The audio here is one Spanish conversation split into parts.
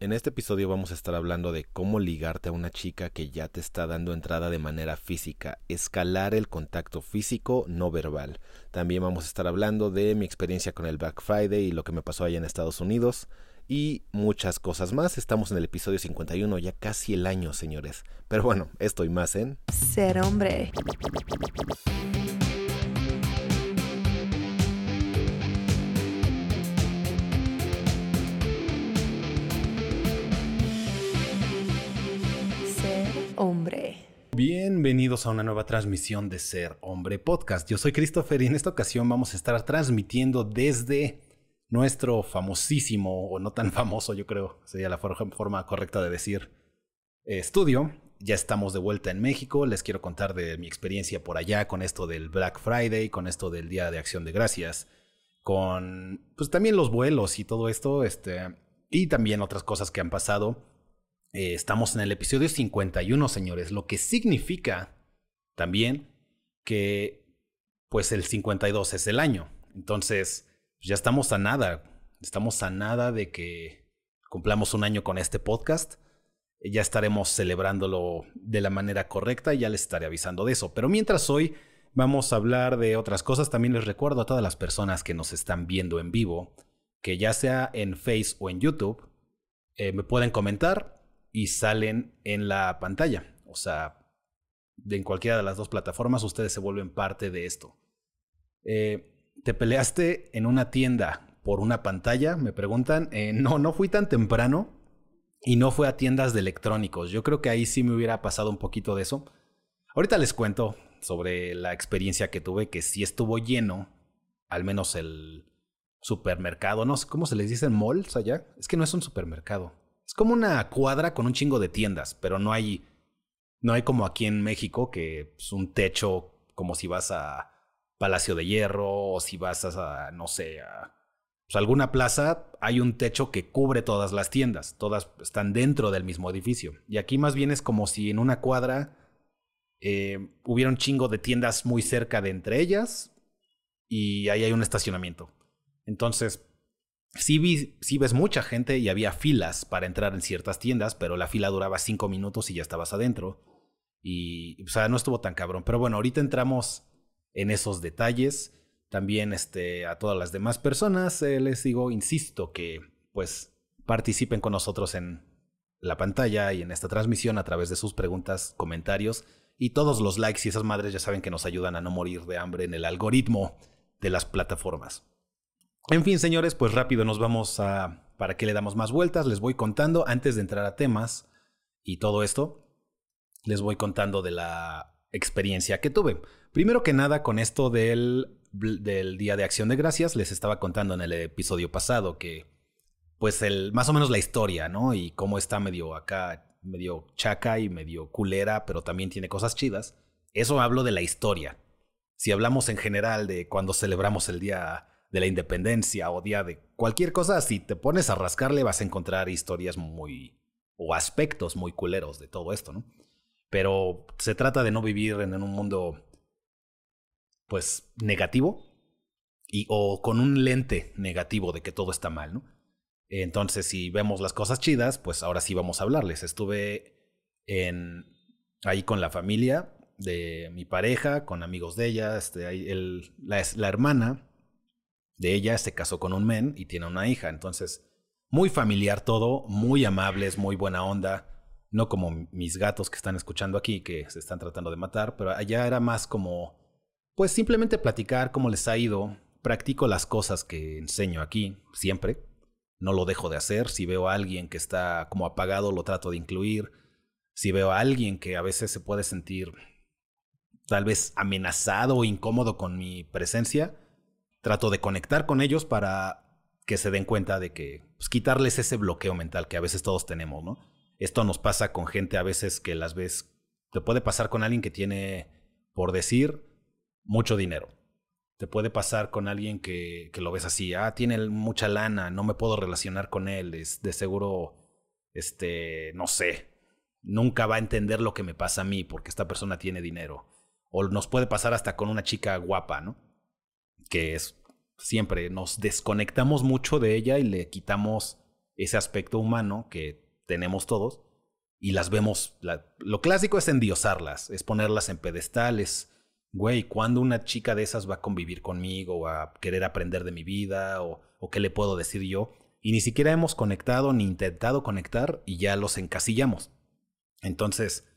En este episodio vamos a estar hablando de cómo ligarte a una chica que ya te está dando entrada de manera física, escalar el contacto físico no verbal. También vamos a estar hablando de mi experiencia con el Black Friday y lo que me pasó allá en Estados Unidos y muchas cosas más. Estamos en el episodio 51, ya casi el año, señores. Pero bueno, esto y más en Ser hombre. Hombre. Bienvenidos a una nueva transmisión de Ser Hombre Podcast. Yo soy Christopher y en esta ocasión vamos a estar transmitiendo desde nuestro famosísimo, o no tan famoso, yo creo, sería la forma correcta de decir, eh, estudio. Ya estamos de vuelta en México. Les quiero contar de mi experiencia por allá con esto del Black Friday, con esto del Día de Acción de Gracias, con pues también los vuelos y todo esto, este, y también otras cosas que han pasado. Eh, estamos en el episodio 51, señores, lo que significa también que pues el 52 es el año. Entonces, ya estamos a nada, estamos a nada de que cumplamos un año con este podcast. Ya estaremos celebrándolo de la manera correcta y ya les estaré avisando de eso. Pero mientras hoy vamos a hablar de otras cosas, también les recuerdo a todas las personas que nos están viendo en vivo, que ya sea en Face o en YouTube, eh, me pueden comentar y salen en la pantalla. O sea, en cualquiera de las dos plataformas ustedes se vuelven parte de esto. Eh, ¿Te peleaste en una tienda por una pantalla? Me preguntan. Eh, no, no fui tan temprano y no fue a tiendas de electrónicos. Yo creo que ahí sí me hubiera pasado un poquito de eso. Ahorita les cuento sobre la experiencia que tuve, que sí estuvo lleno, al menos el supermercado, no sé cómo se les dice malls allá. Es que no es un supermercado. Es como una cuadra con un chingo de tiendas, pero no hay, no hay como aquí en México que es un techo como si vas a Palacio de Hierro o si vas a, no sé, a pues, alguna plaza, hay un techo que cubre todas las tiendas, todas están dentro del mismo edificio. Y aquí más bien es como si en una cuadra eh, hubiera un chingo de tiendas muy cerca de entre ellas y ahí hay un estacionamiento. Entonces, sí, vi, ves mucha gente y había filas para entrar en ciertas tiendas, pero la fila duraba cinco minutos y ya estabas adentro. Y, o sea, no estuvo tan cabrón. Pero bueno, ahorita entramos en esos detalles. También este, a todas las demás personas eh, les digo, insisto, que pues participen con nosotros en la pantalla y en esta transmisión a través de sus preguntas, comentarios y todos los likes y esas madres ya saben que nos ayudan a no morir de hambre en el algoritmo de las plataformas. En fin, señores, pues rápido nos vamos a... ¿Para qué le damos más vueltas? Les voy contando, antes de entrar a temas y todo esto, les voy contando de la experiencia que tuve. Primero que nada, con esto del, del Día de Acción de Gracias, les estaba contando en el episodio pasado que, pues, el, más o menos la historia, ¿no? Y cómo está medio acá, medio chaca y medio culera, pero también tiene cosas chidas. Eso hablo de la historia. Si hablamos en general de cuando celebramos el Día de la independencia o día de cualquier cosa, si te pones a rascarle vas a encontrar historias muy o aspectos muy culeros de todo esto, ¿no? Pero se trata de no vivir en un mundo pues negativo y o con un lente negativo de que todo está mal, ¿no? Entonces, si vemos las cosas chidas, pues ahora sí vamos a hablarles. Estuve en ahí con la familia de mi pareja, con amigos de ella, este, el, la, la hermana de ella se casó con un men y tiene una hija. Entonces, muy familiar todo, muy amables, muy buena onda. No como mis gatos que están escuchando aquí, que se están tratando de matar, pero allá era más como, pues simplemente platicar cómo les ha ido. Practico las cosas que enseño aquí, siempre. No lo dejo de hacer. Si veo a alguien que está como apagado, lo trato de incluir. Si veo a alguien que a veces se puede sentir tal vez amenazado o incómodo con mi presencia, trato de conectar con ellos para que se den cuenta de que pues, quitarles ese bloqueo mental que a veces todos tenemos, ¿no? Esto nos pasa con gente a veces que las ves, te puede pasar con alguien que tiene, por decir, mucho dinero. Te puede pasar con alguien que, que lo ves así, ah, tiene mucha lana, no me puedo relacionar con él, es de seguro, este, no sé, nunca va a entender lo que me pasa a mí porque esta persona tiene dinero. O nos puede pasar hasta con una chica guapa, ¿no? que es siempre nos desconectamos mucho de ella y le quitamos ese aspecto humano que tenemos todos y las vemos. lo clásico es endiosarlas, es ponerlas en pedestales. Güey, ¿cuándo una chica de esas va a convivir conmigo o a querer aprender de mi vida o, o qué le puedo decir yo? Y ni siquiera hemos conectado ni intentado conectar y ya los encasillamos. Entonces,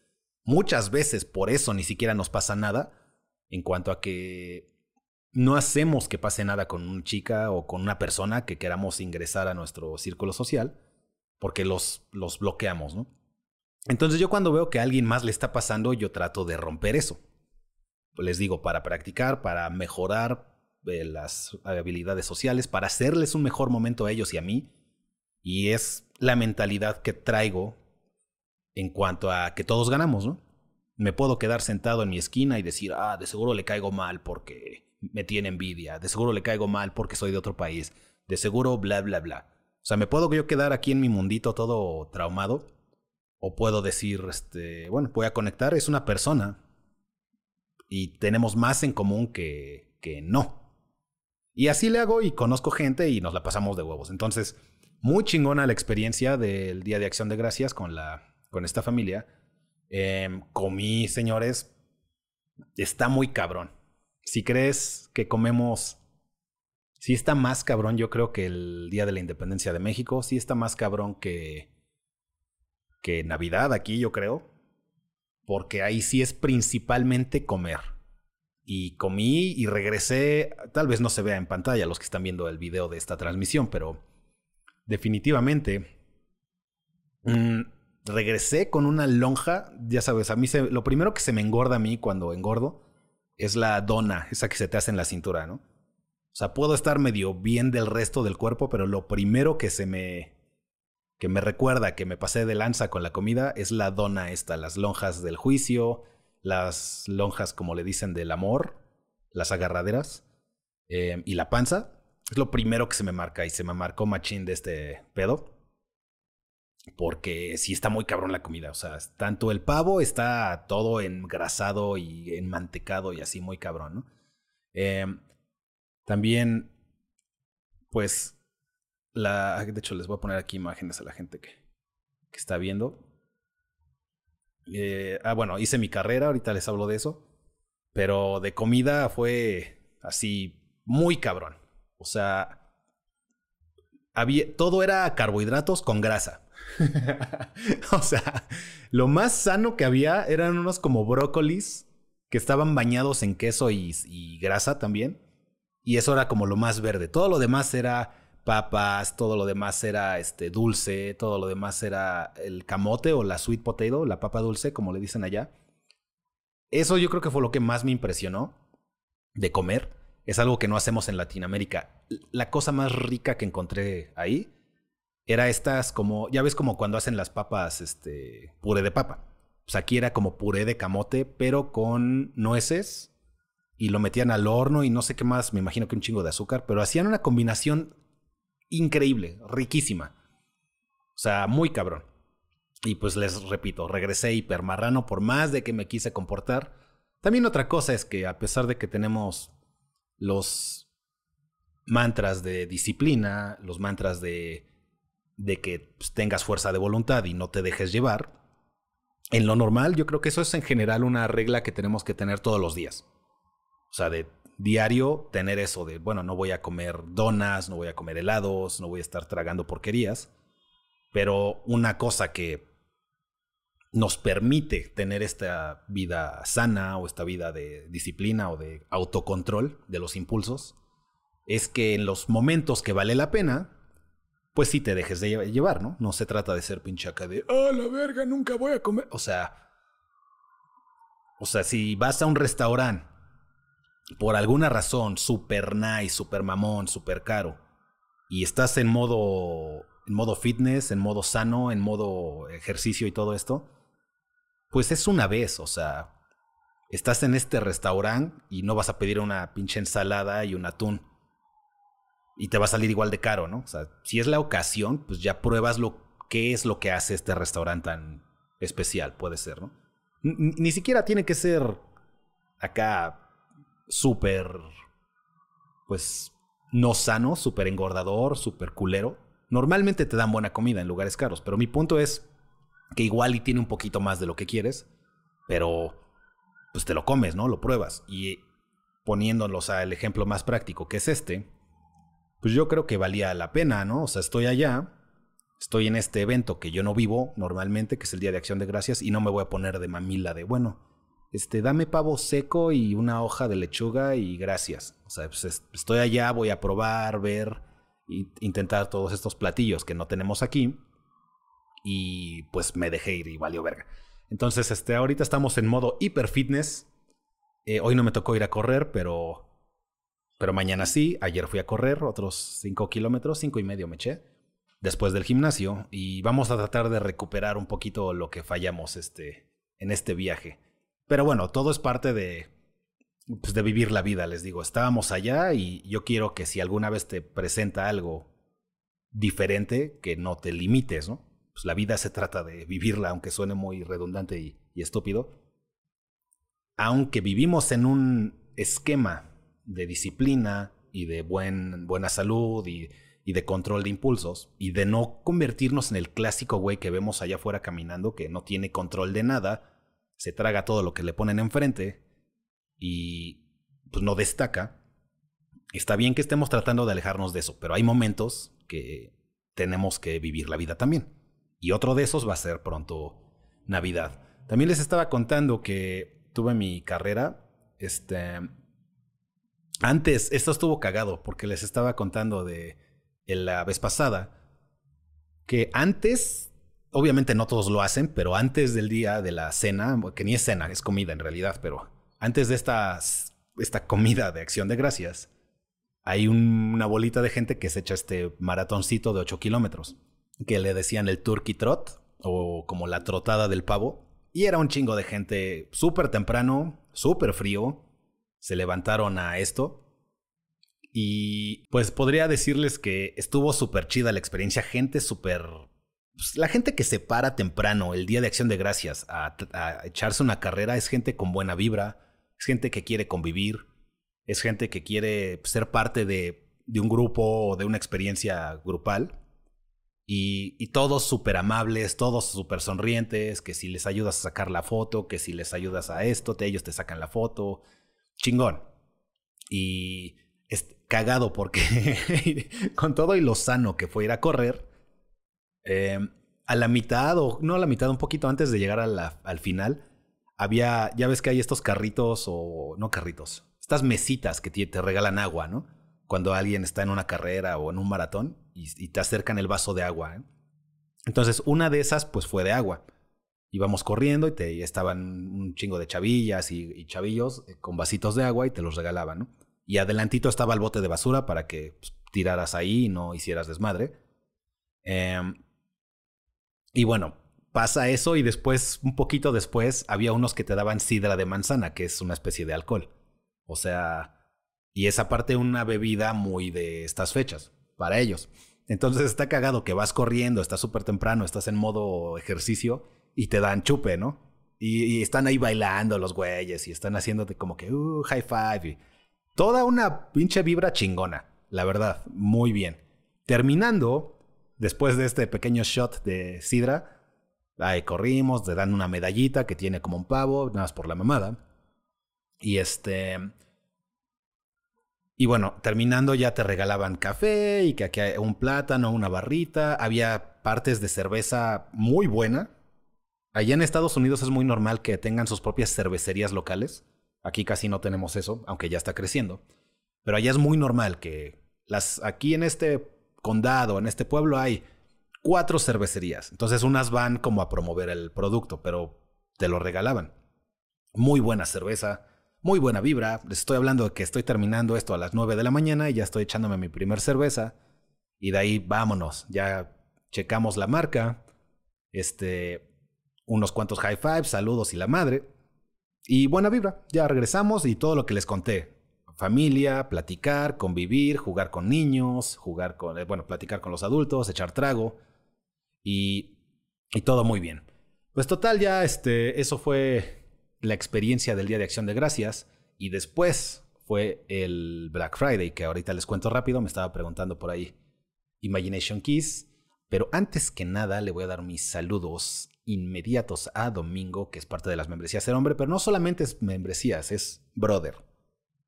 muchas veces por eso ni siquiera nos pasa nada en cuanto a que no hacemos que pase nada con una chica o con una persona que queramos ingresar a nuestro círculo social porque los, los bloqueamos, ¿no? Entonces yo cuando veo que a alguien más le está pasando, yo trato de romper eso. Les digo, para practicar, para mejorar eh, las habilidades sociales, para hacerles un mejor momento a ellos y a mí. Y es la mentalidad que traigo en cuanto a que todos ganamos, ¿no? Me puedo quedar sentado en mi esquina y decir, ah, de seguro le caigo mal porque me tiene envidia, de seguro le caigo mal porque soy de otro país, de seguro bla, bla, bla. O sea, me puedo yo quedar aquí en mi mundito todo traumado o puedo decir, este, bueno, voy a conectar, es una persona y tenemos más en común que, que no. Y así le hago y conozco gente y nos la pasamos de huevos. Entonces, muy chingona la experiencia del Día de Acción de Gracias con, la, con esta familia. Eh, comí, señores, está muy cabrón. Si crees que comemos, sí está más cabrón, yo creo que el Día de la Independencia de México, sí está más cabrón que que Navidad aquí, yo creo, porque ahí sí es principalmente comer. Y comí y regresé, tal vez no se vea en pantalla los que están viendo el video de esta transmisión, pero definitivamente mm, regresé con una lonja, ya sabes, a mí se, lo primero que se me engorda a mí cuando engordo es la dona, esa que se te hace en la cintura, ¿no? O sea, puedo estar medio bien del resto del cuerpo, pero lo primero que se me que me recuerda que me pasé de lanza con la comida es la dona esta, las lonjas del juicio, las lonjas, como le dicen, del amor, las agarraderas eh, y la panza. Es lo primero que se me marca y se me marcó machín de este pedo. Porque sí está muy cabrón la comida. O sea, tanto el pavo está todo engrasado y enmantecado y así muy cabrón. Eh, también, pues, la, de hecho, les voy a poner aquí imágenes a la gente que, que está viendo. Eh, ah, bueno, hice mi carrera, ahorita les hablo de eso. Pero de comida fue así muy cabrón. O sea, había, todo era carbohidratos con grasa. o sea, lo más sano que había eran unos como brócolis que estaban bañados en queso y, grasa también. Y eso era como lo más verde. Todo lo demás era papas, todo lo demás era este dulce, todo lo demás era el camote o la sweet potato, la papa dulce, como le dicen allá. Eso yo creo que fue lo que más me impresionó de comer. Es algo que no hacemos en Latinoamérica. La cosa más rica que encontré ahí era estas como, ya ves como cuando hacen las papas, este, puré de papa. Pues aquí era como puré de camote, pero con nueces y lo metían al horno y no sé qué más, me imagino que un chingo de azúcar, pero hacían una combinación increíble, riquísima. O sea, muy cabrón. Y pues les repito, regresé hipermarrano por más de que me quise comportar. También otra cosa es que a pesar de que tenemos los mantras de disciplina, los mantras de, de que pues, tengas fuerza de voluntad y no te dejes llevar, en lo normal yo creo que eso es en general una regla que tenemos que tener todos los días. O sea, de diario tener eso de, bueno, no voy a comer donas, no voy a comer helados, no voy a estar tragando porquerías, pero una cosa que nos permite tener esta vida sana o esta vida de disciplina o de autocontrol de los impulsos es que en los momentos que vale la pena, pues sí te dejes de llevar, ¿no? No se trata de ser pinchaca de, ah, la verga, nunca voy a comer. O sea, o sea, si vas a un restaurante por alguna razón, super nice, super mamón, super caro, y estás en modo, en modo fitness, en modo sano, en modo ejercicio y todo esto, pues es una vez, o sea, estás en este restaurante y no vas a pedir una pinche ensalada y un atún. Y te va a salir igual de caro, ¿no? O sea, si es la ocasión, pues ya pruebas lo qué es lo que hace este restaurante tan especial, puede ser, ¿no? ni siquiera tiene que ser acá súper, pues, no sano, súper engordador, súper culero. Normalmente te dan buena comida en lugares caros, pero mi punto es que igual y tiene un poquito más de lo que quieres, pero pues te lo comes, ¿no? Lo pruebas. Y poniéndolos al ejemplo más práctico, que es este, pues yo creo que valía la pena, ¿no? O sea, estoy allá, estoy en este evento que yo no vivo normalmente, que es el Día de Acción de Gracias, y no me voy a poner de mamila de, bueno, este, dame pavo seco y una hoja de lechuga y gracias. O sea, pues estoy allá, voy a probar, ver, e intentar todos estos platillos que no tenemos aquí. Y pues me dejé ir y valió verga. Entonces, este, ahorita estamos en modo hiper fitness. Eh, hoy no me tocó ir a correr, pero, pero mañana sí. Ayer fui a correr otros 5 kilómetros, 5 y medio me eché después del gimnasio. Y vamos a tratar de recuperar un poquito lo que fallamos este, en este viaje. Pero bueno, todo es parte de, pues de vivir la vida, les digo. Estábamos allá y yo quiero que si alguna vez te presenta algo diferente, que no te limites, ¿no? Pues la vida se trata de vivirla, aunque suene muy redundante y, estúpido. Aunque vivimos en un esquema de disciplina y de buen, buena salud y, y de control de impulsos y de no convertirnos en el clásico güey que vemos allá afuera caminando que no tiene control de nada se traga todo lo que le ponen enfrente y pues no destaca. Está bien que estemos tratando de alejarnos de eso, pero hay momentos que tenemos que vivir la vida también. Y otro de esos va a ser pronto Navidad. También les estaba contando que tuve mi carrera, este antes esto estuvo cagado porque les estaba contando de la vez pasada que antes obviamente no todos lo hacen, pero antes del día de la cena, que ni es cena, es comida en realidad, pero antes de esta, esta comida de acción de gracias, hay una bolita de gente que se echa este maratoncito de 8 kilómetros, que le decían el turkey trot, o como la trotada del pavo, y era un chingo de gente súper temprano, súper frío, se levantaron a esto. Y pues podría decirles que estuvo súper chida la experiencia, gente súper pues, la gente que se para temprano el día de acción de gracias a, echarse una carrera es gente con buena vibra, es gente que quiere convivir, es gente que quiere ser parte de, un grupo o de una experiencia grupal. Y, todos súper amables, todos súper sonrientes, que si les ayudas a sacar la foto, que si les ayudas a esto, ellos te sacan la foto. Chingón. Y es cagado porque con todo y lo sano que fue ir a correr, eh, a la mitad, o no a la mitad, un poquito antes de llegar al final, había, ya ves que hay estos carritos, o no carritos, estas mesitas que te, regalan agua, ¿no? Cuando alguien está en una carrera o en un maratón y, te acercan el vaso de agua. ¿eh? Entonces, una de esas, pues fue de agua. Íbamos corriendo y, te, estaban un chingo de chavillas y, chavillos eh, con vasitos de agua y te los regalaban, ¿no? Y adelantito estaba el bote de basura para que pues, tiraras ahí y no hicieras desmadre. Eh, y bueno, pasa eso y después, un poquito después, había unos que te daban sidra de manzana, que es una especie de alcohol. O sea, y esa parte una bebida muy de estas fechas, para ellos. Entonces está cagado que vas corriendo, estás súper temprano, estás en modo ejercicio y te dan chupe, ¿no? Y, están ahí bailando los güeyes y están haciéndote como que, uh, high five. toda una pinche vibra chingona, la verdad, muy bien. Terminando, Después de este pequeño shot de sidra, ahí corrimos, te dan una medallita que tiene como un pavo, nada más por la mamada. Y este. Y bueno, terminando ya te regalaban café y que un plátano, una barrita. Había partes de cerveza muy buena. Allá en Estados Unidos es muy normal que tengan sus propias cervecerías locales. Aquí casi no tenemos eso, aunque ya está creciendo. Pero allá es muy normal que las aquí en este condado, en este pueblo hay cuatro cervecerías. Entonces unas van como a promover el producto, pero te lo regalaban. Muy buena cerveza, muy buena vibra. Les estoy hablando de que estoy terminando esto a las 9 de la mañana y ya estoy echándome mi primer cerveza. Y de ahí vámonos. Ya checamos la marca. Este, unos cuantos high fives, saludos y la madre. Y buena vibra. Ya regresamos y todo lo que les conté familia, platicar, convivir, jugar con niños, jugar con, eh, bueno, platicar con los adultos, echar trago y, y todo muy bien. Pues total, ya este, eso fue la experiencia del Día de Acción de Gracias y después fue el Black Friday, que ahorita les cuento rápido, me estaba preguntando por ahí Imagination Keys. Pero antes que nada, le voy a dar mis saludos inmediatos a Domingo, que es parte de las membresías Ser Hombre, pero no solamente es membresías, es brother.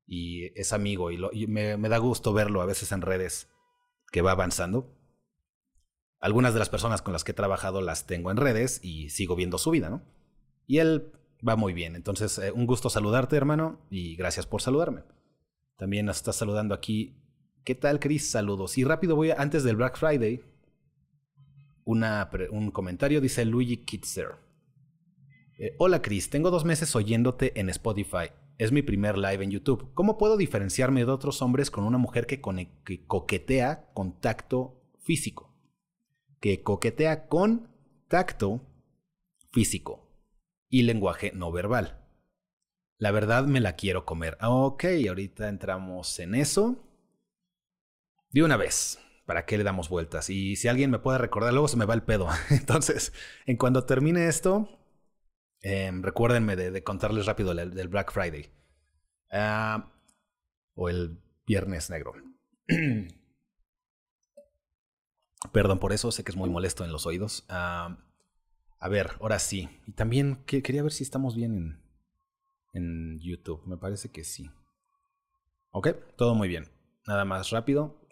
Y es amigo, y, me, me da gusto verlo a veces en redes que va avanzando. Algunas de las personas con las que he trabajado las tengo en redes y sigo viendo su vida, ¿no? Y él va muy bien. Entonces, eh, un gusto saludarte, hermano, y gracias por saludarme. También nos está saludando aquí. ¿Qué tal, Chris? Saludos. Y rápido voy, antes del Black Friday, un comentario, dice Luigi Kitzer. Eh, Hola, Chris. Tengo dos meses oyéndote en Spotify. Es mi primer live en YouTube. ¿Cómo puedo diferenciarme de otros hombres con una mujer que, que coquetea con tacto físico? Que coquetea con tacto físico y lenguaje no verbal. La verdad me la quiero comer. Ok, ahorita entramos en eso. De una vez, ¿para qué le damos vueltas? Y si alguien me puede recordar, luego se me va el pedo. Entonces, en cuando termine esto, em, recuérdenme de, contarles rápido del, Black Friday. Ah, o el Viernes Negro. Perdón por eso, sé que es muy molesto en los oídos. Ah, a ver, ahora sí. Y también quería ver si estamos bien en, en YouTube. Me parece que sí. Ok, todo muy bien. Nada más rápido.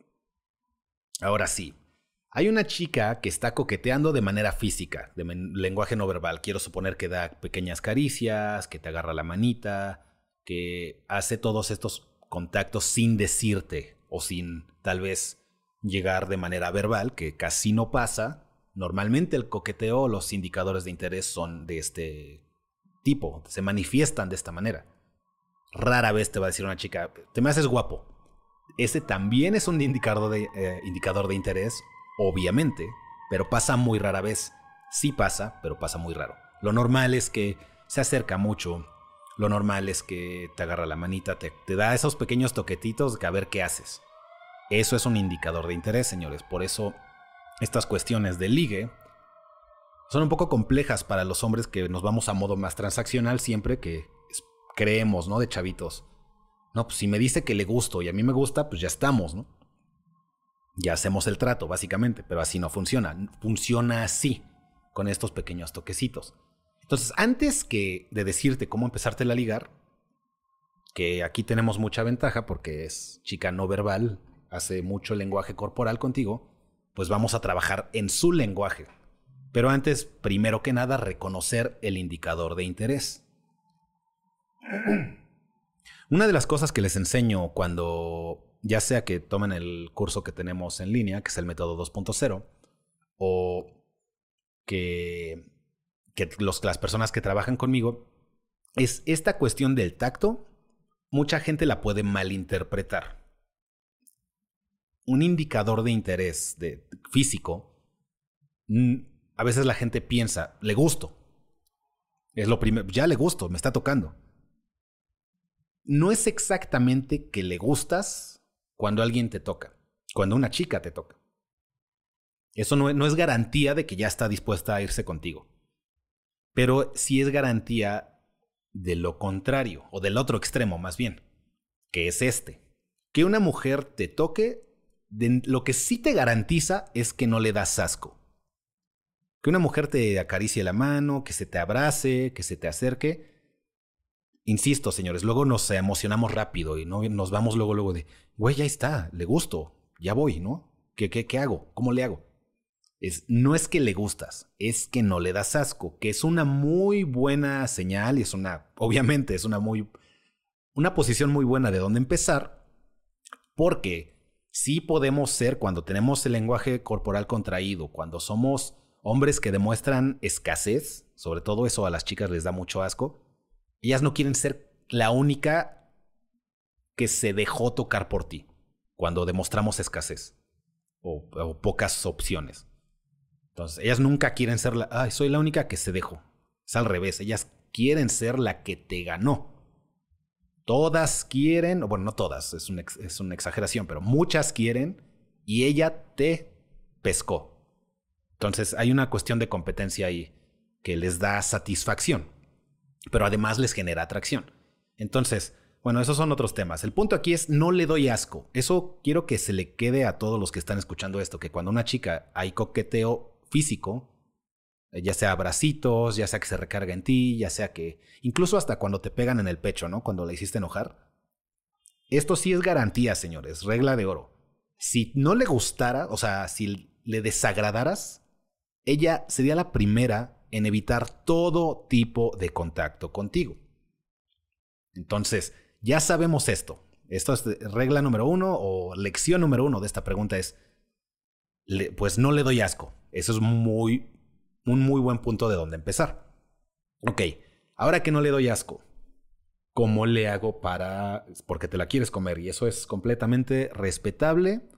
Ahora sí. Hay una chica que está coqueteando de manera física, de lenguaje no verbal. Quiero suponer que da pequeñas caricias, que te agarra la manita, que hace todos estos contactos sin decirte o sin tal vez llegar de manera verbal, que casi no pasa, Normalmente el coqueteo, los indicadores de interés son de este tipo, se manifiestan de esta manera. Rara vez te va a decir una chica, te me haces guapo. Ese también es un indicador de, eh, indicador de interés, obviamente, pero pasa muy rara vez. Sí pasa, pero pasa muy raro. Lo normal es que se acerca mucho, lo normal es que te agarra la manita, te, te da esos pequeños toquetitos que a ver qué haces. Eso es un indicador de interés, señores. Por eso estas cuestiones de ligue son un poco complejas para los hombres que nos vamos a modo más transaccional siempre que creemos, ¿no? De chavitos. No, pues si me dice que le gusto y a mí me gusta, pues ya estamos, ¿no? Ya hacemos el trato, básicamente, pero así no funciona. Funciona así, con estos pequeños toquecitos. Entonces, antes que de decirte cómo empezarte a ligar, que aquí tenemos mucha ventaja porque es chica no verbal, hace mucho lenguaje corporal contigo, pues vamos a trabajar en su lenguaje. Pero antes, primero que nada, reconocer el indicador de interés. Una de las cosas que les enseño cuando, ya sea que tomen el curso que tenemos en línea, que es el método 2.0, o que, las personas que trabajan conmigo, es esta cuestión del tacto, mucha gente la puede malinterpretar un indicador de interés de, físico, a veces la gente piensa, le gusto. Es lo primero, ya le gusto, me está tocando. No es exactamente que le gustas cuando alguien te toca, cuando una chica te toca. Eso no, es garantía de que ya está dispuesta a irse contigo. Pero sí es garantía de lo contrario, o del otro extremo más bien, que es este. Que una mujer te toque lo que sí te garantiza es que no le das asco. Que una mujer te acaricie la mano, que se te abrace, que se te acerque. Insisto, señores, luego nos emocionamos rápido y ¿no? nos vamos luego, luego de, güey, ya está, le gusto, ya voy, ¿no? ¿Qué, qué, qué hago? ¿Cómo le hago? Es, no es que le gustas, es que no le das asco, que es una muy buena señal y es una, obviamente, es una muy, una posición muy buena de dónde empezar, porque sí podemos ser cuando tenemos el lenguaje corporal contraído, cuando somos hombres que demuestran escasez, sobre todo eso a las chicas les da mucho asco, ellas no quieren ser la única que se dejó tocar por ti cuando demostramos escasez o, pocas opciones. Entonces, ellas nunca quieren ser la, soy la única que se dejó. Es al revés, ellas quieren ser la que te ganó. Todas quieren, bueno, no todas, es, es una exageración, pero muchas quieren y ella te pescó. Entonces hay una cuestión de competencia ahí que les da satisfacción, pero además les genera atracción. Entonces, bueno, esos son otros temas. El punto aquí es no le doy asco. Eso quiero que se le quede a todos los que están escuchando esto, que cuando una chica hay coqueteo físico, eh, ya sea abracitos, ya sea que se recarga en ti, ya sea que incluso hasta cuando te pegan en el pecho, ¿no? Cuando la hiciste enojar. Esto sí es garantía, señores, regla de oro. Si no le gustara, o sea, si le desagradaras, ella sería la primera en evitar todo tipo de contacto contigo. Entonces, ya sabemos esto. Esto es regla número uno o lección número uno de esta pregunta es, pues no le doy asco. Eso es muy, un muy buen punto de donde empezar. Ok, ahora que no le doy asco, ¿cómo le hago para, porque te la quieres comer? Y eso es completamente respetable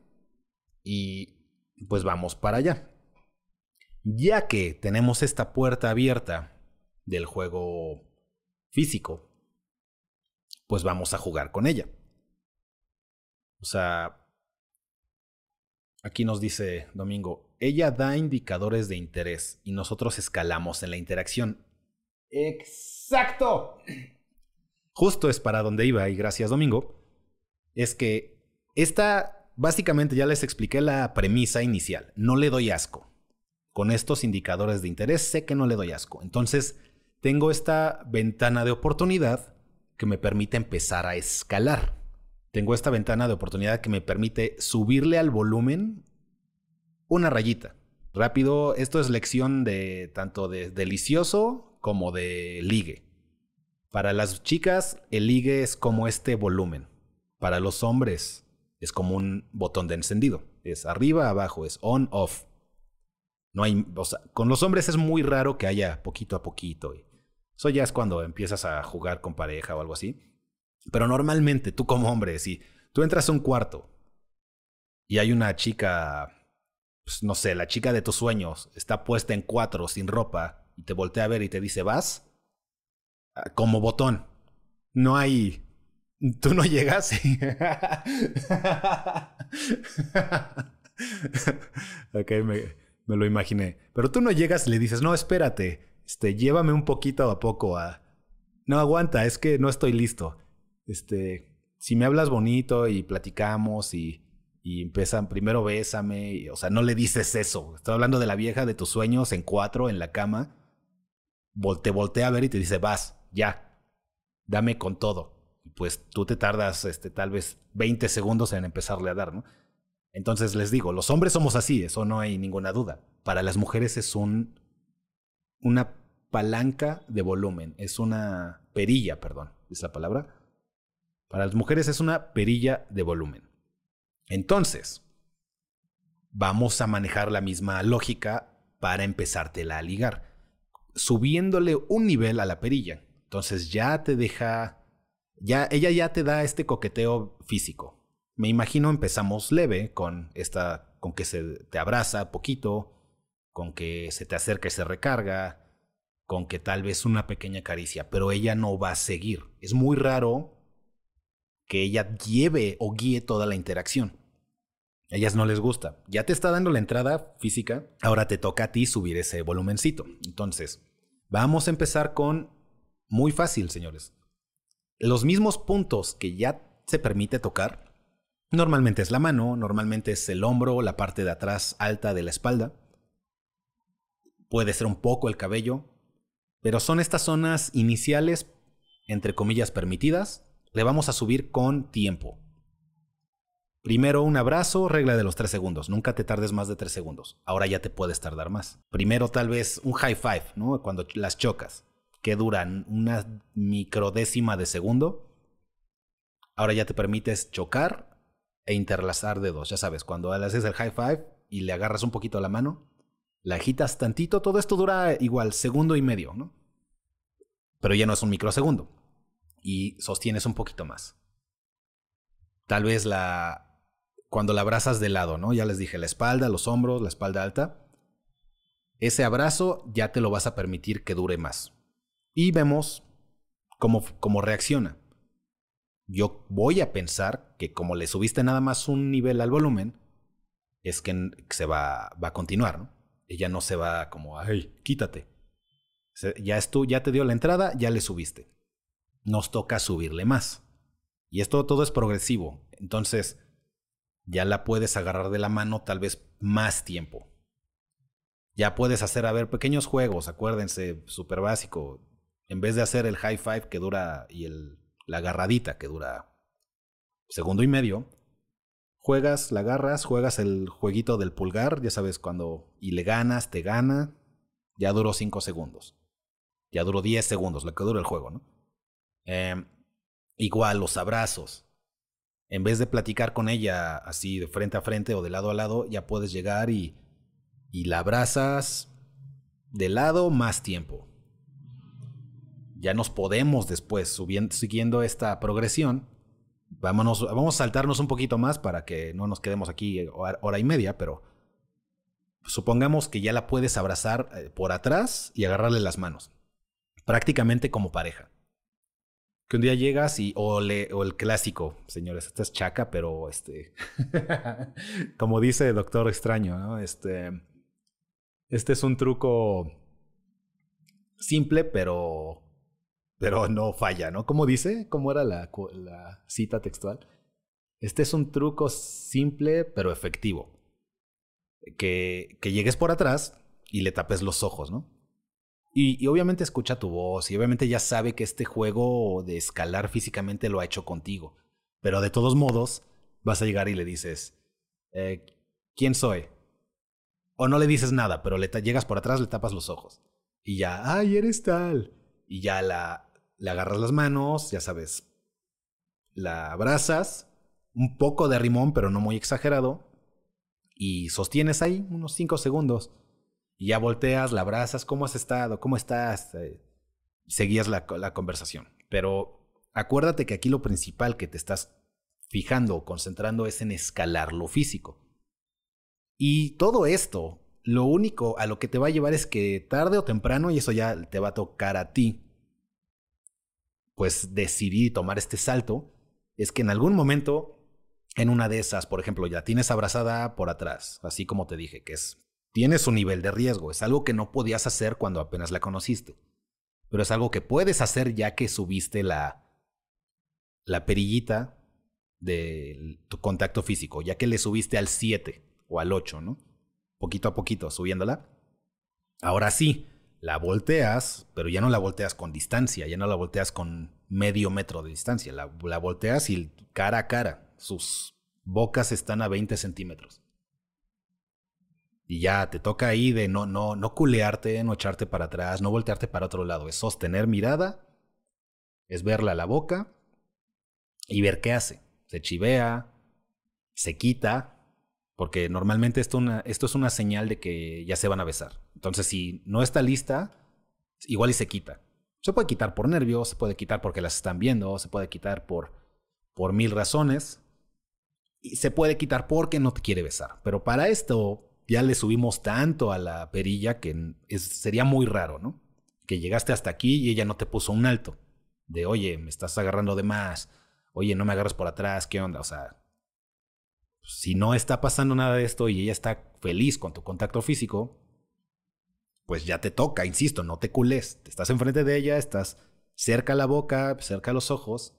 y pues vamos para allá. Ya que tenemos esta puerta abierta del juego físico, pues vamos a jugar con ella. O sea, aquí nos dice Domingo, ella da indicadores de interés y nosotros escalamos en la interacción. Exacto. Justo es para donde iba y gracias Domingo. Es que esta, básicamente ya les expliqué la premisa inicial. No le doy asco. Con estos indicadores de interés sé que no le doy asco. Entonces, tengo esta ventana de oportunidad que me permite empezar a escalar. Tengo esta ventana de oportunidad que me permite subirle al volumen una rayita. Rápido, esto es lección de tanto de delicioso como de ligue. Para las chicas, el ligue es como este volumen. Para los hombres, es como un botón de encendido. Es arriba, abajo, es on, off. No hay, con los hombres es muy raro que haya poquito a poquito. Eso ya es cuando empiezas a jugar con pareja o algo así. Pero normalmente tú como hombre, si tú entras a un cuarto y hay una chica, pues, no sé, la chica de tus sueños está puesta en cuatro sin ropa y te voltea a ver y te dice, vas, ah, como botón. No hay... Tú no llegas. ok, me, me lo imaginé. Pero tú no llegas y le dices, no, espérate este, llévame un poquito a poco a... No aguanta, es que no estoy listo. Este, si me hablas bonito y platicamos y, y empiezan, primero bésame, o sea, no le dices eso. Estoy hablando de la vieja de tus sueños en cuatro en la cama. Te voltea a ver y te dice, vas, ya, dame con todo. Pues tú te tardas este, tal vez 20 segundos en empezarle a dar, ¿no? Entonces les digo, los hombres somos así, eso no hay ninguna duda. Para las mujeres es un una palanca de volumen, es una perilla, perdón, es la palabra. Para las mujeres es una perilla de volumen. Entonces, vamos a manejar la misma lógica para empezártela a ligar, subiéndole un nivel a la perilla. Entonces ya te deja, ya ella ya te da este coqueteo físico. Me imagino empezamos leve con esta, con que se te abraza poquito, con que se te acerca y se recarga, con que tal vez una pequeña caricia, pero ella no va a seguir. Es muy raro que ella lleve o guíe toda la interacción. A ellas no les gusta. Ya te está dando la entrada física, ahora te toca a ti subir ese volumencito. Entonces, vamos a empezar con muy fácil, señores. Los mismos puntos que ya se permite tocar, normalmente es la mano, normalmente es el hombro, la parte de atrás alta de la espalda puede ser un poco el cabello, pero son estas zonas iniciales, entre comillas, permitidas. Le vamos a subir con tiempo. Primero un abrazo, regla de los tres segundos. Nunca te tardes más de tres segundos. Ahora ya te puedes tardar más. Primero tal vez un high five, ¿no? Cuando las chocas, que duran una microdécima de segundo. Ahora ya te permites chocar e interlazar dedos. Ya sabes, cuando haces el high five y le agarras un poquito la mano, la agitas tantito, todo esto dura igual segundo y medio, ¿no? Pero ya no es un microsegundo. Y sostienes un poquito más. Tal vez la... Cuando la abrazas de lado, ¿no? Ya les dije, la espalda, los hombros, la espalda alta. Ese abrazo ya te lo vas a permitir que dure más. Y vemos cómo, cómo reacciona. Yo voy a pensar que como le subiste nada más un nivel al volumen, es que se va, va a continuar, ¿no? ella no se va como, ay, quítate. Ya, es tú, ya te dio la entrada, ya le subiste. Nos toca subirle más. Y esto todo es progresivo. Entonces, ya la puedes agarrar de la mano tal vez más tiempo. Ya puedes hacer, a ver, pequeños juegos, acuérdense, súper básico. En vez de hacer el high five que dura y el, la agarradita que dura segundo y medio, juegas, la agarras, juegas el jueguito del pulgar, ya sabes, cuando y le ganas, te gana, ya duró 5 segundos. Ya duró 10 segundos, lo que dura el juego, ¿no? Eh, igual los abrazos. En vez de platicar con ella así de frente a frente o de lado a lado, ya puedes llegar y, y la abrazas de lado más tiempo. Ya nos podemos después, subiendo, siguiendo esta progresión, vamos a saltarnos un poquito más para que no nos quedemos aquí hora y media, pero supongamos que ya la puedes abrazar eh, por atrás y agarrarle las manos, prácticamente como pareja. Que un día llegas y, o, o el clásico, señores, esta es chaca, pero este, como dice Doctor Extraño, ¿no? Este, este es un truco simple, pero, pero no falla, ¿no? ¿Cómo dice? ¿Cómo era la, cita textual? Este es un truco simple, pero efectivo. Que, que llegues por atrás y le tapes los ojos, ¿no? Y, obviamente escucha tu voz y obviamente ya sabe que este juego de escalar físicamente lo ha hecho contigo. Pero de todos modos, vas a llegar y le dices, eh, ¿quién soy? O no le dices nada, pero le llegas por atrás, le tapas los ojos. Y ya, ay, eres tal. Y ya la, le agarras las manos, ya sabes, la abrazas, un poco de rimón, pero no muy exagerado, y sostienes ahí unos 5 segundos. Y ya volteas, la abrazas, ¿cómo has estado? ¿Cómo estás? Eh, seguías la, la conversación. Pero acuérdate que aquí lo principal que te estás fijando o concentrando es en escalar lo físico. Y todo esto, lo único a lo que te va a llevar es que tarde o temprano, y eso ya te va a tocar a ti, pues decidir tomar este salto, es que en algún momento, en una de esas, por ejemplo, ya tienes abrazada por atrás, así como te dije, que es tiene su nivel de riesgo. Es algo que no podías hacer cuando apenas la conociste. Pero es algo que puedes hacer ya que subiste la, la perillita de tu contacto físico, ya que le subiste al 7 o al 8, ¿no? Poquito a poquito, subiéndola. Ahora sí, la volteas, pero ya no la volteas con distancia, ya no la volteas con medio metro de distancia, la, volteas y cara a cara. Sus bocas están a 20 centímetros. Y ya te toca ahí de no, no, no culearte, no echarte para atrás, no voltearte para otro lado. Es sostener mirada, es verla a la boca y ver qué hace. Se chivea, se quita, porque normalmente esto, una, esto es una señal de que ya se van a besar. Entonces, si no está lista, igual y se quita. Se puede quitar por nervios, se puede quitar porque las están viendo, se puede quitar por, por mil razones. Y se puede quitar porque no te quiere besar. Pero para esto, ya le subimos tanto a la perilla que sería muy raro, ¿no? Que llegaste hasta aquí y ella no te puso un alto. De, oye, me estás agarrando de más. Oye, no me agarras por atrás, ¿qué onda? O sea, si no está pasando nada de esto y ella está feliz con tu contacto físico, pues ya te toca, insisto, no te cules. Te estás enfrente de ella, estás cerca la boca, cerca los ojos.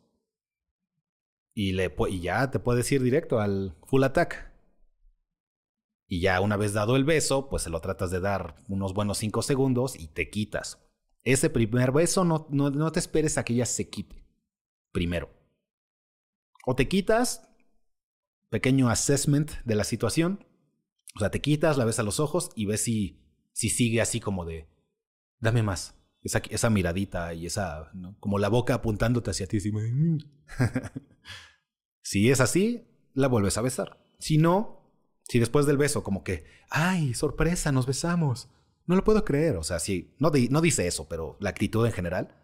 Y, le, y ya te puedes ir directo al full attack. Y ya una vez dado el beso, pues se lo tratas de dar unos buenos 5 segundos y te quitas. Ese primer beso no, no, no te esperes a que ella se quite. Primero. O te quitas, pequeño assessment de la situación. O sea, te quitas, la ves a los ojos y ves si, si sigue así como de, dame más. Esa, esa miradita y esa, como la boca apuntándote hacia ti. Mm". si es así, la vuelves a besar. Si no, si después del beso, como que, ay, sorpresa, nos besamos. No lo puedo creer. O sea, sí, no, no dice eso, pero la actitud en general.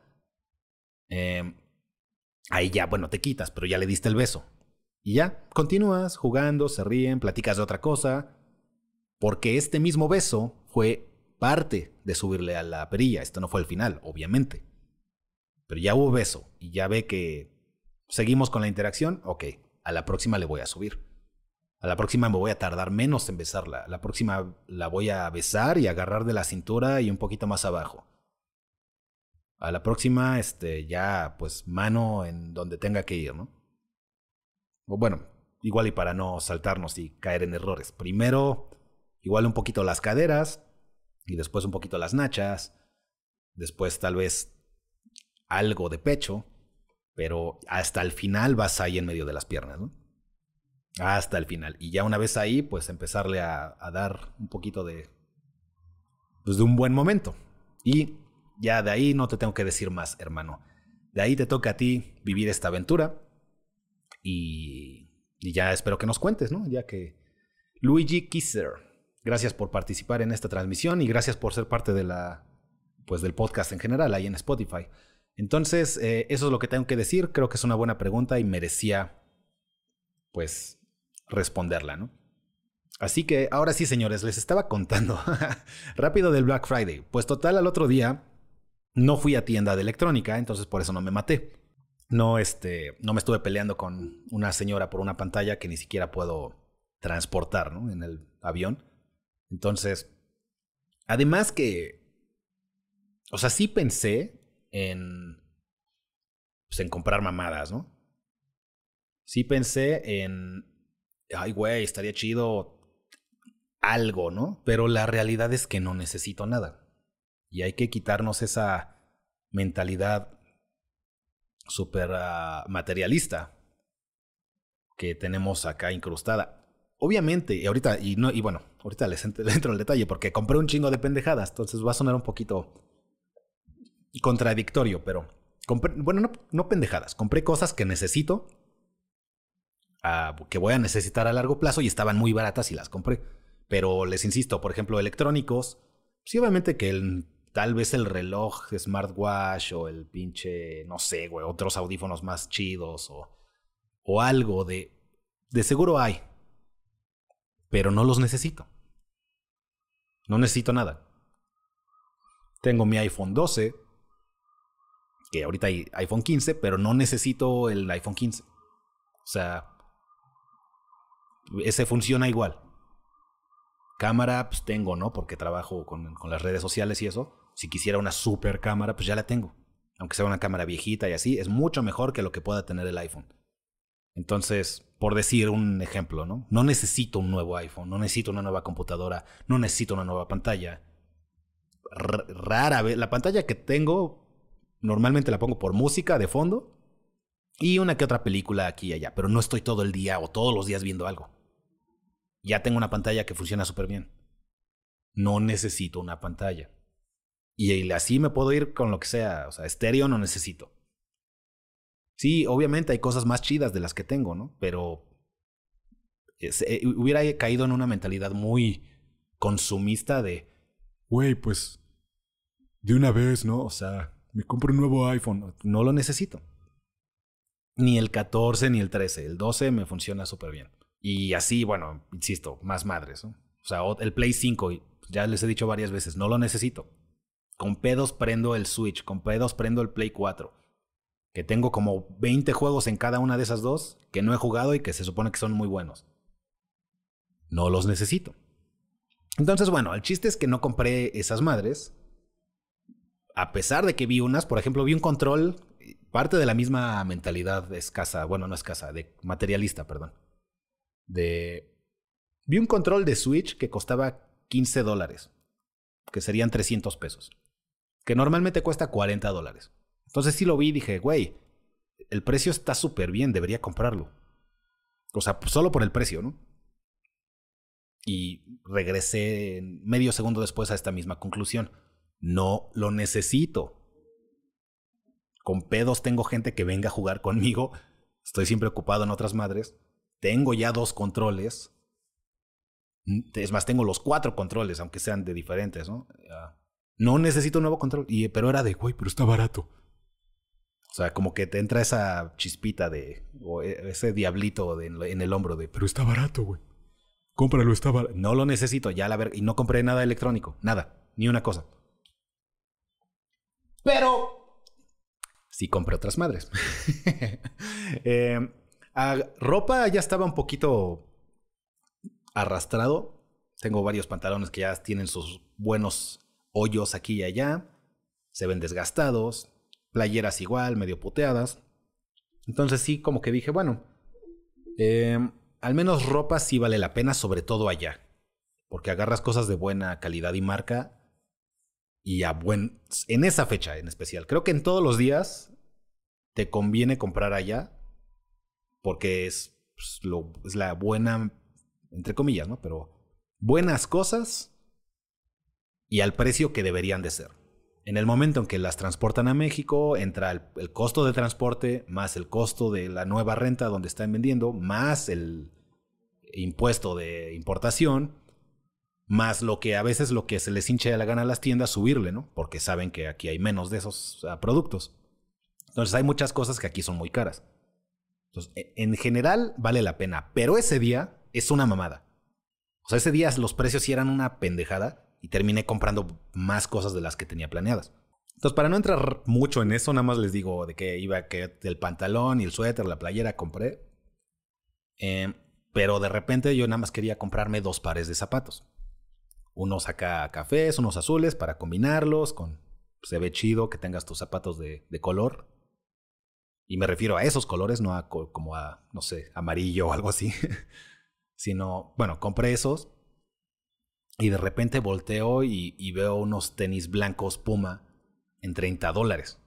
Eh, ahí ya, bueno, te quitas, pero ya le diste el beso. Y ya, continúas jugando, se ríen, platicas de otra cosa. Porque este mismo beso fue parte de subirle a la perilla. Esto no fue el final, obviamente. Pero ya hubo beso y ya ve que seguimos con la interacción. Ok, a la próxima le voy a subir. A la próxima me voy a tardar menos en besarla. A la próxima la voy a besar y agarrar de la cintura y un poquito más abajo. A la próxima, este, ya, pues, mano en donde tenga que ir, ¿no? Bueno, igual y para no saltarnos y caer en errores. Primero, igual un poquito las caderas y después un poquito las nachas. Después tal vez algo de pecho, pero hasta el final vas ahí en medio de las piernas, ¿no? Hasta el final. Y ya una vez ahí, pues empezarle a, a dar un poquito de... Pues de un buen momento. Y ya de ahí no te tengo que decir más, hermano. De ahí te toca a ti vivir esta aventura. Y, y ya espero que nos cuentes, ¿no? Ya que Luigi Kisser, gracias por participar en esta transmisión y gracias por ser parte de la, pues del podcast en general ahí en Spotify. Entonces, eh, eso es lo que tengo que decir. Creo que es una buena pregunta y merecía, pues, responderla, ¿no? Así que ahora sí, señores, les estaba contando rápido del Black Friday. Pues total, al otro día no fui a tienda de electrónica, entonces por eso no me maté. No, este, no me estuve peleando con una señora por una pantalla que ni siquiera puedo transportar, ¿no? En el avión. Entonces, además que, o sea, sí pensé en, pues, en comprar mamadas, ¿no? Sí pensé en, ay, güey, estaría chido algo, ¿no? Pero la realidad es que no necesito nada. Y hay que quitarnos esa mentalidad súper uh, materialista que tenemos acá incrustada. Obviamente, y ahorita, y, no, y bueno, ahorita les entro el detalle porque compré un chingo de pendejadas, entonces va a sonar un poquito contradictorio, pero bueno, no, pendejadas, compré cosas que necesito, uh, que voy a necesitar a largo plazo y estaban muy baratas y las compré. Pero les insisto, por ejemplo, electrónicos, sí, obviamente que el, tal vez el reloj smartwatch o el pinche, no sé, güey, otros audífonos más chidos o, o algo de... De seguro hay, pero no los necesito. No necesito nada. Tengo mi iPhone 12, que ahorita hay iPhone 15, pero no necesito el iPhone 15. O sea, ese funciona igual. Cámara, pues tengo, ¿no? Porque trabajo con, con, las redes sociales y eso. Si quisiera una super cámara, pues ya la tengo. Aunque sea una cámara viejita y así, es mucho mejor que lo que pueda tener el iPhone. Entonces, por decir un ejemplo, ¿no? No necesito un nuevo iPhone, no necesito una nueva computadora, no necesito una nueva pantalla. Rara vez, la pantalla que tengo Normalmente la pongo por música de fondo y una que otra película aquí y allá, pero no estoy todo el día o todos los días viendo algo. Ya tengo una pantalla que funciona súper bien. No necesito una pantalla. Y así me puedo ir con lo que sea, o sea, estéreo no necesito. Sí, obviamente hay cosas más chidas de las que tengo, ¿no? Pero eh, hubiera caído en una mentalidad muy consumista de, güey, pues, de una vez, ¿no? O sea, me compro un nuevo iPhone. No lo necesito. Ni el 14 ni el 13. El 12 me funciona súper bien. Y así, bueno, insisto, más madres. ¿no? O sea, el Play 5, ya les he dicho varias veces, no lo necesito. Con pedos prendo el Switch, con pedos prendo el Play 4. Que tengo como 20 juegos en cada una de esas dos que no he jugado y que se supone que son muy buenos. No los necesito. Entonces, bueno, el chiste es que no compré esas madres a pesar de que vi unas, por ejemplo, vi un control, parte de la misma mentalidad escasa, bueno, no escasa, de materialista, perdón. De. Vi un control de Switch que costaba 15 dólares, que serían 300 pesos, que normalmente cuesta 40 dólares. Entonces sí lo vi y dije, güey, el precio está súper bien, debería comprarlo. O sea, solo por el precio, ¿no? Y regresé medio segundo después a esta misma conclusión no lo necesito. Con pedos tengo gente que venga a jugar conmigo. Estoy siempre ocupado en otras madres. Tengo ya dos controles. Es más, tengo los cuatro controles, aunque sean de diferentes, ¿no? No necesito un nuevo control. Y, pero era de, güey, pero está barato. O sea, como que te entra esa chispita de, o e, ese diablito de, en el hombro de, pero está barato, güey. Cómpralo, está barato. No lo necesito, ya la ver. Y no compré nada electrónico, nada, ni una cosa. Pero sí compré otras madres. eh, ropa ya estaba un poquito arrastrado. Tengo varios pantalones que ya tienen sus buenos hoyos aquí y allá. Se ven desgastados. Playeras igual, medio puteadas. Entonces sí, como que dije, bueno, Eh, al menos ropa sí vale la pena, sobre todo allá. Porque agarras cosas de buena calidad y marca y a buen... En esa fecha en especial. Creo que en todos los días te conviene comprar allá porque es, pues, lo, es la buena, entre comillas, ¿no? Pero buenas cosas y al precio que deberían de ser. En el momento en que las transportan a México, entra el, costo de transporte, más el costo de la nueva renta donde están vendiendo, más el impuesto de importación, más lo que a veces lo que se les hincha de la gana a las tiendas, subirle, ¿no? Porque saben que aquí hay menos de esos productos. Entonces hay muchas cosas que aquí son muy caras. Entonces, e, en general vale la pena, pero ese día es una mamada. O sea, ese día los precios sí eran una pendejada y terminé comprando más cosas de las que tenía planeadas. Entonces, para no entrar mucho en eso, nada más les digo de que iba que el pantalón y el suéter, la playera compré. Eh, pero de repente yo nada más quería comprarme dos pares de zapatos. Unos acá cafés, unos azules para combinarlos con... Se ve chido que tengas tus zapatos de, de color. Y me refiero a esos colores, no a como a, no sé, amarillo o algo así. Sino, bueno, compré esos y de repente volteo y, veo unos tenis blancos Puma en 30 dólares.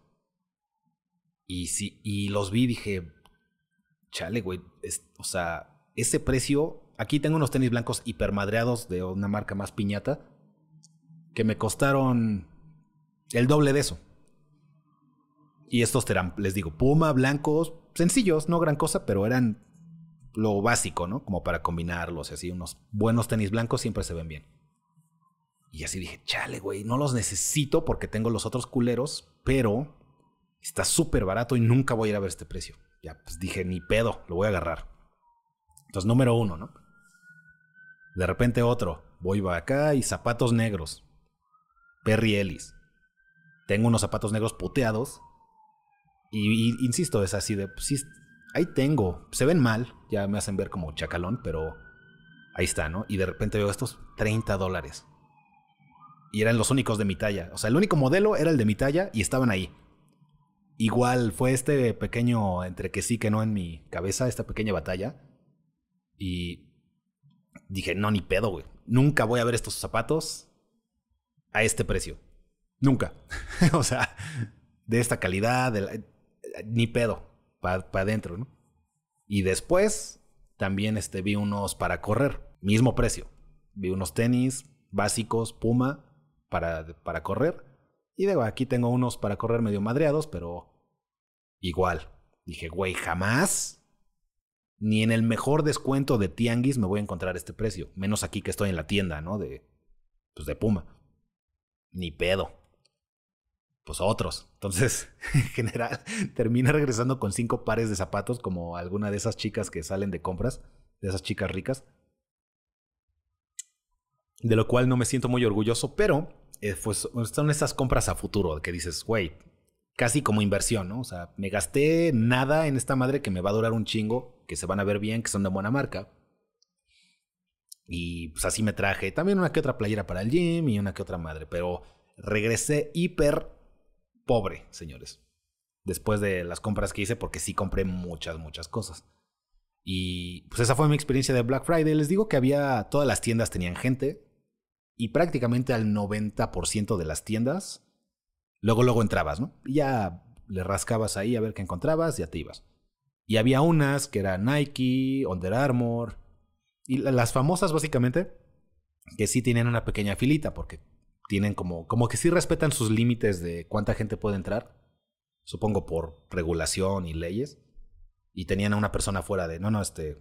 Y, sí, y los vi y dije, chale, güey, o sea, ese precio, aquí tengo unos tenis blancos hipermadreados de una marca más piñata, que me costaron el doble de eso. Y estos eran, les digo, Puma, blancos, sencillos, no gran cosa, pero eran lo básico, ¿no? Como para combinarlos y así, unos buenos tenis blancos siempre se ven bien. Y así dije, chale, güey, no los necesito porque tengo los otros culeros, pero está súper barato y nunca voy a ir a ver este precio. Ya, pues dije, ni pedo, lo voy a agarrar. Entonces, número uno, ¿no? De repente otro, voy acá y zapatos negros. Perry Ellis. Tengo unos zapatos negros puteados. Y, y insisto, es así de, pues sí, ahí tengo. Se ven mal, ya me hacen ver como chacalón, pero ahí está, ¿no? Y de repente veo estos 30 dólares y eran los únicos de mi talla. O sea, el único modelo era el de mi talla y estaban ahí. Igual fue este pequeño entre que sí que no en mi cabeza, esta pequeña batalla. Y dije, no, ni pedo, güey. Nunca voy a ver estos zapatos a este precio. Nunca. o sea, de esta calidad, ni pedo, para pa adentro, ¿no? Y después también este, vi unos para correr, mismo precio. Vi unos tenis básicos, Puma, para, para correr. Y digo, aquí tengo unos para correr medio madreados, pero igual. Dije, güey, jamás, ni en el mejor descuento de Tianguis me voy a encontrar este precio. Menos aquí que estoy en la tienda, ¿no? De, pues de Puma. Ni pedo. Pues otros. Entonces, en general, termina regresando con cinco pares de zapatos, como alguna de esas chicas que salen de compras, de esas chicas ricas. De lo cual no me siento muy orgulloso, pero eh, pues son esas compras a futuro que dices, güey, casi como inversión, ¿no? O sea, me gasté nada en esta madre que me va a durar un chingo, que se van a ver bien, que son de buena marca. Y pues así me traje también una que otra playera para el gym y una que otra madre, pero regresé hiper pobre, señores. Después de las compras que hice, porque sí compré muchas, muchas cosas. Y pues esa fue mi experiencia de Black Friday. Les digo que había, todas las tiendas tenían gente, y prácticamente al 90% de las tiendas, luego, luego entrabas, ¿no? Y ya le rascabas ahí a ver qué encontrabas, y ya ibas. Y había unas que eran Nike, Under Armour, y las famosas básicamente, que sí tienen una pequeña filita, porque tienen como, como que sí respetan sus límites de cuánta gente puede entrar, supongo por regulación y leyes, y tenían a una persona fuera de, no, no, este,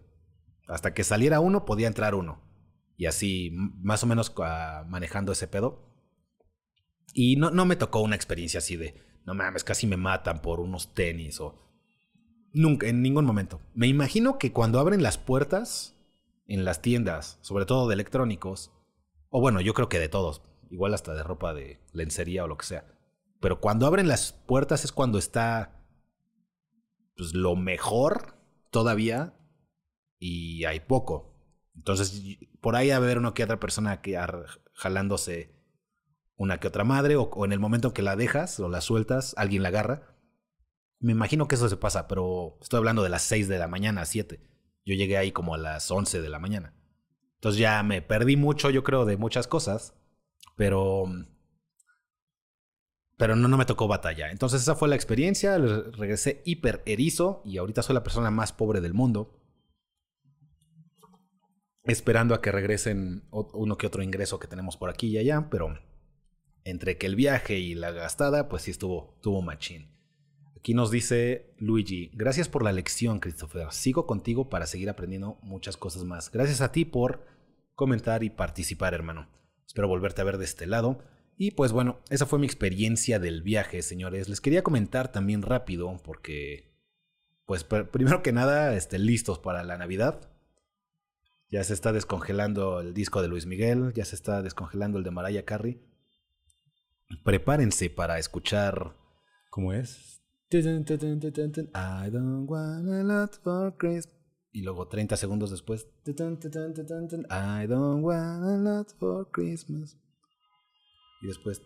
hasta que saliera uno podía entrar uno y así más o menos manejando ese pedo. Y no, no me tocó una experiencia así de, no mames, casi me matan por unos tenis o... Nunca, en ningún momento. Me imagino que cuando abren las puertas en las tiendas, sobre todo de electrónicos, o bueno, yo creo que de todos, igual hasta de ropa de lencería o lo que sea. Pero cuando abren las puertas es cuando está pues, lo mejor todavía y hay poco. Entonces, por ahí a ver una que otra persona que jalándose una que otra madre, o, en el momento que la dejas o la sueltas, alguien la agarra. Me imagino que eso se pasa, pero estoy hablando de las 6 de la mañana a 7. Yo llegué ahí como a las 11 de la mañana. Entonces ya me perdí mucho, yo creo, de muchas cosas, pero pero no, no me tocó batalla. Entonces esa fue la experiencia, regresé hiper erizo y ahorita soy la persona más pobre del mundo. Esperando a que regresen uno que otro ingreso que tenemos por aquí y allá, pero entre que el viaje y la gastada, pues sí estuvo, estuvo machín. Aquí nos dice Luigi, gracias por la lección, Christopher. Sigo contigo para seguir aprendiendo muchas cosas más. Gracias a ti por comentar y participar, hermano. Espero volverte a ver de este lado. Y pues bueno, esa fue mi experiencia del viaje, señores. Les quería comentar también rápido, porque, pues primero que nada, este, listos para la Navidad. Ya se está descongelando el disco de Luis Miguel, ya se está descongelando el de Mariah Carey. Prepárense para escuchar. ¿Cómo es? I don't want a lot for Christmas. Y luego 30 segundos después. I don't want a lot for Christmas. Y después.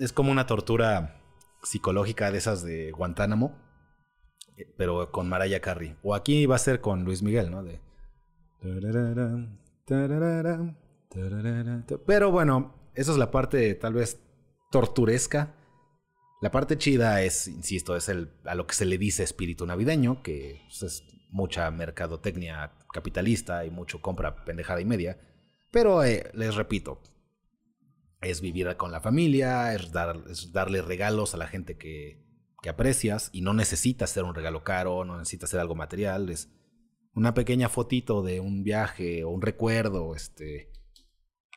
Es como una tortura psicológica de esas de Guantánamo. Eh, pero con Mariah Carey. O aquí va a ser con Luis Miguel, ¿no? De. Pero bueno, esa es la parte tal vez torturesca. La parte chida es, insisto, es el, a lo que se le dice espíritu navideño, que pues, es mucha mercadotecnia capitalista y mucho compra pendejada y media. Pero eh, les repito, es vivir con la familia, es, dar, darle regalos a la gente que, que aprecias y no necesitas ser un regalo caro, no necesitas ser algo material, es una pequeña fotito de un viaje o un recuerdo, este,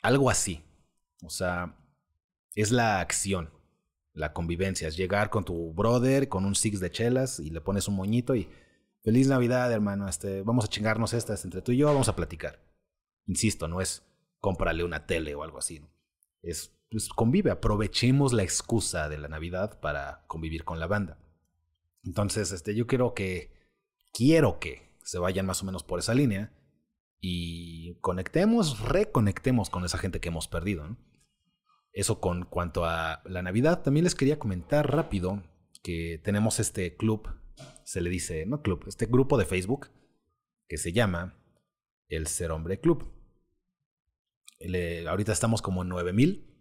algo así. O sea, es la acción, la convivencia, es llegar con tu brother, con un six de chelas y le pones un moñito y feliz Navidad, hermano, este, vamos a chingarnos estas entre tú y yo, vamos a platicar. Insisto, no es cómprale una tele o algo así, ¿no? es pues, convive, aprovechemos la excusa de la Navidad para convivir con la banda. Entonces, este, yo quiero que, quiero que se vayan más o menos por esa línea y conectemos, reconectemos con esa gente que hemos perdido. Eso con cuanto a la Navidad, también les quería comentar rápido que tenemos este club, se le dice, no club, este grupo de Facebook que se llama el Ser Hombre Club ahorita estamos como en 9000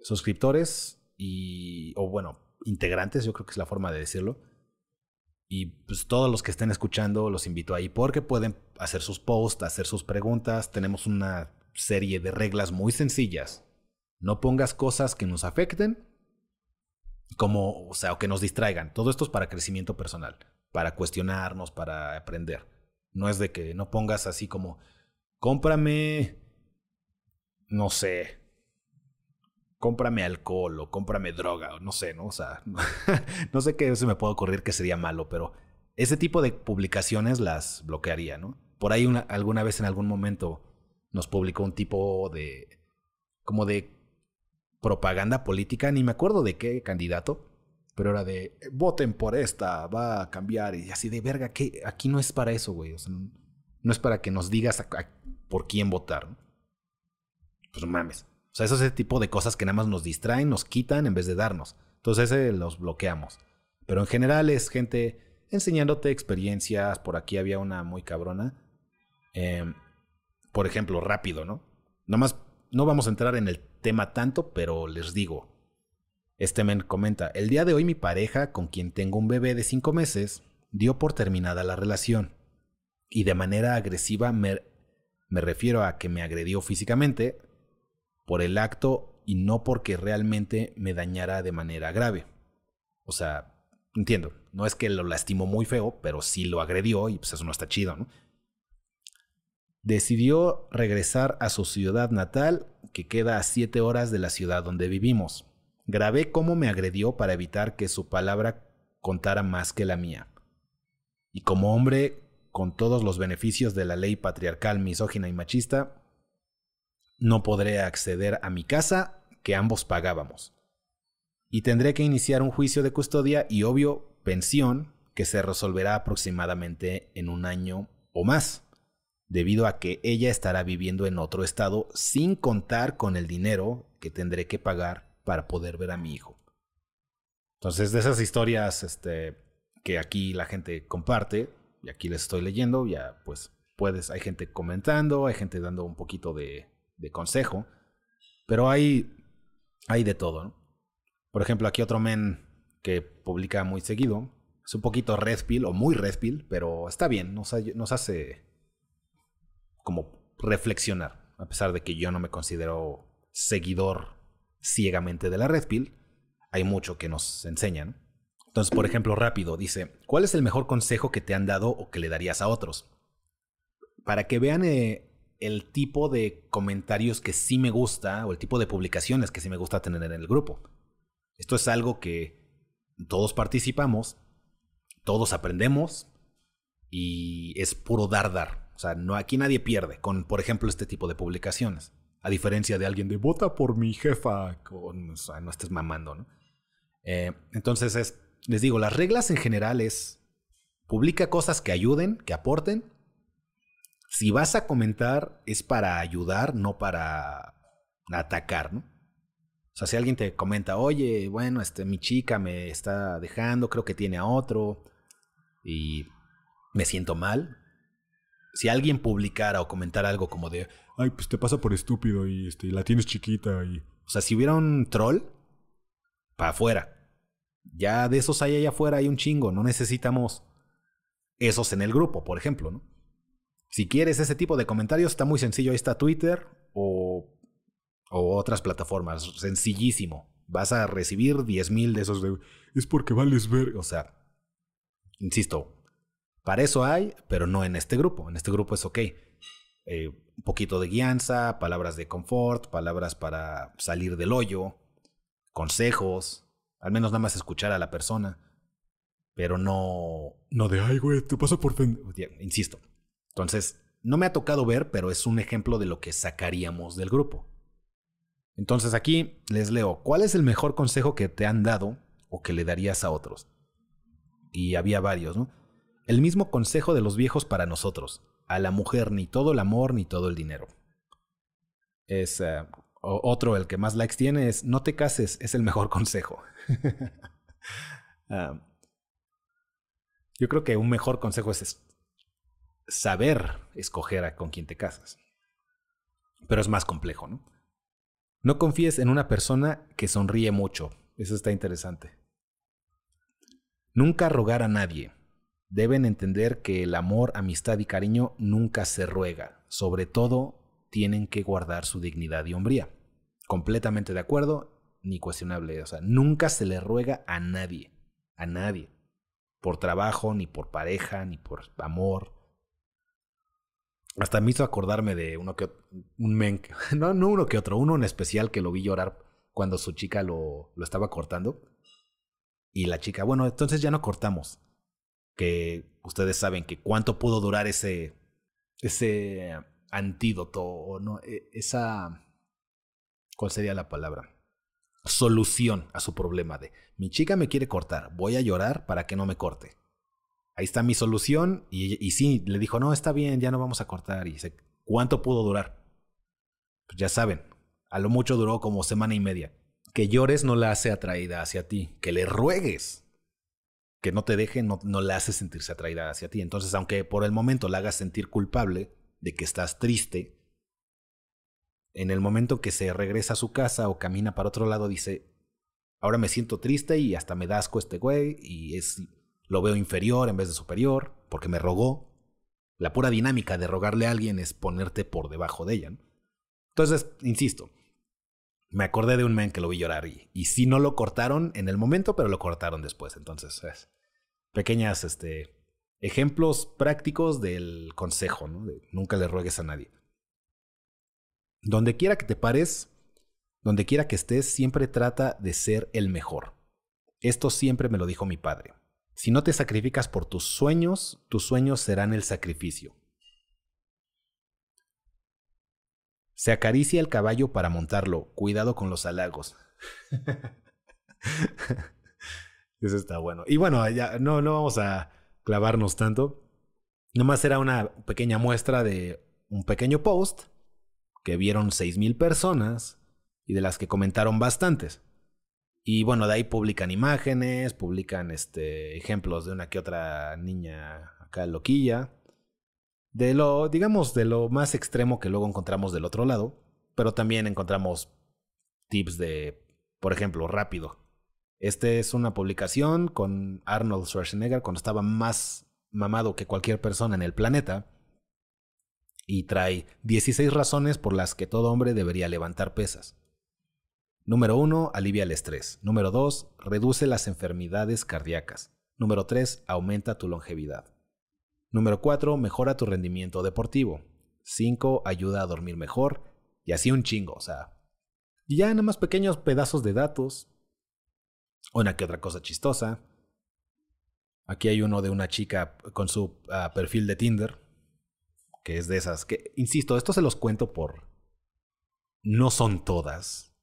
suscriptores y, o bueno, integrantes, yo creo que es la forma de decirlo. Y pues todos los que estén escuchando los invito ahí porque pueden hacer sus posts, hacer sus preguntas. Tenemos una serie de reglas muy sencillas. No pongas cosas que nos afecten, como, o sea, o que nos distraigan. Todo esto es para crecimiento personal, para cuestionarnos, para aprender. No es de que no pongas así como, cómprame no sé, cómprame alcohol o cómprame droga o no sé, ¿no? O sea, no sé qué se me puede ocurrir que sería malo, pero ese tipo de publicaciones las bloquearía, ¿no? Por ahí una, alguna vez en algún momento nos publicó un tipo de, como de propaganda política, ni me acuerdo de qué candidato, pero era de, voten por esta, va a cambiar, y así de verga, que aquí no es para eso, güey, no, es para que nos digas por quién votar, ¿no? pues mames. O sea, es ese tipo de cosas que nada más nos distraen, nos quitan en vez de darnos. Entonces ese los bloqueamos. Pero en general es gente enseñándote experiencias. Por aquí había una muy cabrona. Em, por ejemplo, rápido, ¿no? Nada más, no vamos a entrar en el tema tanto, pero les digo. Este men comenta, el día de hoy mi pareja, con quien tengo un bebé de cinco meses, dio por terminada la relación. Y de manera agresiva me, me refiero a que me agredió físicamente, por el acto y no porque realmente me dañara de manera grave. O sea, entiendo, no es que lo lastimó muy feo, pero sí lo agredió y pues eso no está chido, ¿no? Decidió regresar a su ciudad natal, que queda a siete horas de la ciudad donde vivimos. Grabé cómo me agredió para evitar que su palabra contara más que la mía. Y como hombre, con todos los beneficios de la ley patriarcal, misógina y machista, no podré acceder a mi casa que ambos pagábamos. Y tendré que iniciar un juicio de custodia y obvio pensión que se resolverá aproximadamente en un año o más, debido a que ella estará viviendo en otro estado sin contar con el dinero que tendré que pagar para poder ver a mi hijo. Entonces, de esas historias este, que aquí la gente comparte, y aquí les estoy leyendo, ya pues puedes, hay gente comentando, hay gente dando un poquito de, de consejo, pero hay, hay de todo. Por ejemplo, aquí otro men que publica muy seguido, es un poquito red o muy red pero está bien, nos, hace como reflexionar, a pesar de que yo no me considero seguidor ciegamente de la red hay mucho que nos enseñan. Entonces, por ejemplo, rápido, dice, ¿cuál es el mejor consejo que te han dado o que le darías a otros? Para que vean eh, el tipo de comentarios que sí me gusta o el tipo de publicaciones que sí me gusta tener en el grupo. Esto es algo que todos participamos, todos aprendemos y es puro dar, dar. O sea, no, aquí nadie pierde con, por ejemplo, este tipo de publicaciones. A diferencia de alguien de vota por mi jefa, o no estés mamando, ¿no? Eh, entonces es, les digo, las reglas en general es publica cosas que ayuden, que aporten. Si vas a comentar es para ayudar, no para atacar, ¿no? O sea, si alguien te comenta, oye, bueno, este, mi chica me está dejando, creo que tiene a otro y me siento mal. Si alguien publicara o comentara algo como de, ay, pues te pasa por estúpido y este, la tienes chiquita y... O sea, si hubiera un troll, para afuera. Ya de esos hay allá afuera, hay un chingo, no necesitamos esos en el grupo, por ejemplo, ¿no? Si quieres ese tipo de comentarios, está muy sencillo, ahí está Twitter o o otras plataformas. Sencillísimo. Vas a recibir 10.000 de esos de... Es porque vales ver... O sea, insisto, para eso hay, pero no en este grupo. En este grupo es ok. Eh, un poquito de guianza, palabras de confort, palabras para salir del hoyo, consejos, al menos nada más escuchar a la persona, pero no, no de, ay, güey, te pasa por... Insisto. Entonces, no me ha tocado ver, pero es un ejemplo de lo que sacaríamos del grupo. Entonces aquí les leo, ¿cuál es el mejor consejo que te han dado o que le darías a otros? Y había varios, ¿no? El mismo consejo de los viejos para nosotros. A la mujer ni todo el amor ni todo el dinero. Es eh, otro, el que más likes tiene es, no te cases, es el mejor consejo. Ah, yo creo que un mejor consejo es saber escoger a con quién te casas. Pero es más complejo, ¿no? No confíes en una persona que sonríe mucho. Eso está interesante. Nunca rogar a nadie. Deben entender que el amor, amistad y cariño nunca se ruega. Sobre todo, tienen que guardar su dignidad y hombría. Completamente de acuerdo, ni cuestionable. O sea, nunca se le ruega a nadie. A nadie. Por trabajo, ni por pareja, ni por amor. Hasta me hizo acordarme de uno que un men, no, no uno que otro, uno en especial que lo vi llorar cuando su chica lo, lo estaba cortando. Y la chica, bueno, entonces ya no cortamos. Que ustedes saben que cuánto pudo durar ese, ese antídoto o no, e, esa, ¿cuál sería la palabra? Solución a su problema de, mi chica me quiere cortar, voy a llorar para que no me corte ahí está mi solución. Y, sí, le dijo, no, está bien, ya no vamos a cortar. Y dice, ¿cuánto pudo durar? Pues ya saben, a lo mucho duró como semana y media. Que llores no la hace atraída hacia ti, que le ruegues. Que no te deje, no, no la hace sentirse atraída hacia ti. Entonces, aunque por el momento la hagas sentir culpable de que estás triste, en el momento que se regresa a su casa o camina para otro lado, dice, ahora me siento triste y hasta me da asco este güey y es lo veo inferior en vez de superior, porque me rogó. La pura dinámica de rogarle a alguien es ponerte por debajo de ella. Entonces, insisto, me acordé de un men que lo vi llorar y, y sí no lo cortaron en el momento, pero lo cortaron después. Entonces, es, pequeñas este, ejemplos prácticos del consejo, ¿no? Nunca le ruegues a nadie. Donde quiera que te pares, donde quiera que estés, siempre trata de ser el mejor. Esto siempre me lo dijo mi padre. Si no te sacrificas por tus sueños, tus sueños serán el sacrificio. Se acaricia el caballo para montarlo. Cuidado con los halagos. Eso está bueno. Y bueno, ya no, no vamos a clavarnos tanto. Nomás era una pequeña muestra de un pequeño post que vieron mil personas y de las que comentaron bastantes. Y bueno, de ahí publican imágenes, publican este, ejemplos de una que otra niña acá loquilla. De lo, digamos, de lo más extremo que luego encontramos del otro lado, pero también encontramos tips de, por ejemplo, rápido. Este es una publicación con Arnold Schwarzenegger cuando estaba más mamado que cualquier persona en el planeta y trae 16 razones por las que todo hombre debería levantar pesas. Número 1. Alivia el estrés. Número 2. Reduce las enfermedades cardíacas. Número 3. Aumenta tu longevidad. Número 4. Mejora tu rendimiento deportivo. 5. Ayuda a dormir mejor. Y así un chingo, o sea. Y ya nada más pequeños pedazos de datos. Una que otra cosa chistosa. Aquí hay uno de una chica con su ah, perfil de Tinder que es de esas, que, insisto, esto se los cuento por... No son todas,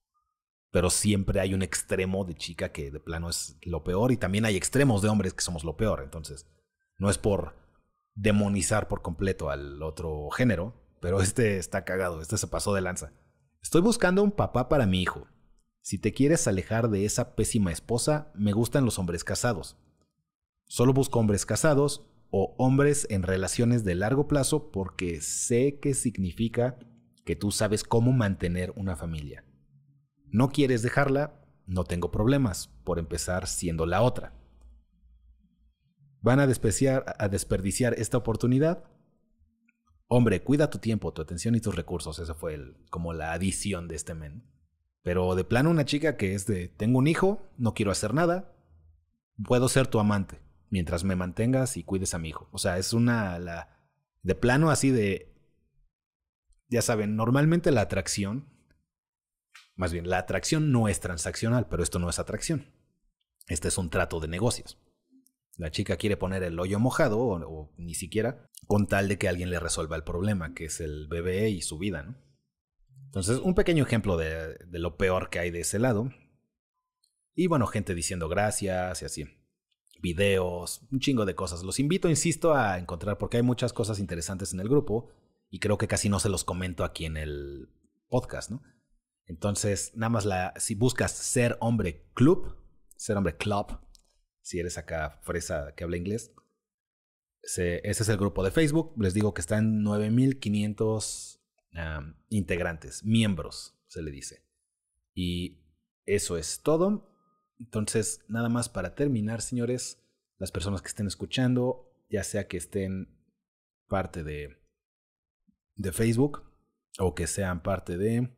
pero siempre hay un extremo de chica que de plano es lo peor y también hay extremos de hombres que somos lo peor, entonces no es por demonizar por completo al otro género, pero este está cagado, este se pasó de lanza. Estoy buscando un papá para mi hijo. Si te quieres alejar de esa pésima esposa, me gustan los hombres casados. Solo busco hombres casados o hombres en relaciones de largo plazo porque sé que significa que tú sabes cómo mantener una familia. No quieres dejarla, no tengo problemas, por empezar siendo la otra. ¿Van a, a desperdiciar esta oportunidad? Hombre, cuida tu tiempo, tu atención y tus recursos. Esa fue el, como la adición de este men. Pero de plano una chica que es de, tengo un hijo, no quiero hacer nada, puedo ser tu amante mientras me mantengas y cuides a mi hijo. O sea, es una, la, de plano así de, ya saben, normalmente la atracción, más bien, la atracción no es transaccional, pero esto no es atracción. Este es un trato de negocios. La chica quiere poner el hoyo mojado, o, ni siquiera, con tal de que alguien le resuelva el problema, que es el bebé y su vida, ¿no? Entonces, un pequeño ejemplo de, de lo peor que hay de ese lado. Y bueno, gente diciendo gracias y así videos, un chingo de cosas. Los invito, insisto, a encontrar porque hay muchas cosas interesantes en el grupo y creo que casi no se los comento aquí en el podcast, ¿no? Entonces, nada más la, si buscas ser hombre club, ser hombre club, si eres acá fresa que habla inglés, ese, es el grupo de Facebook. Les digo que están 9500 integrantes, miembros, se le dice. Y eso es todo. Entonces, nada más para terminar, señores, las personas que estén escuchando, ya sea que estén parte de, de Facebook o que sean parte de...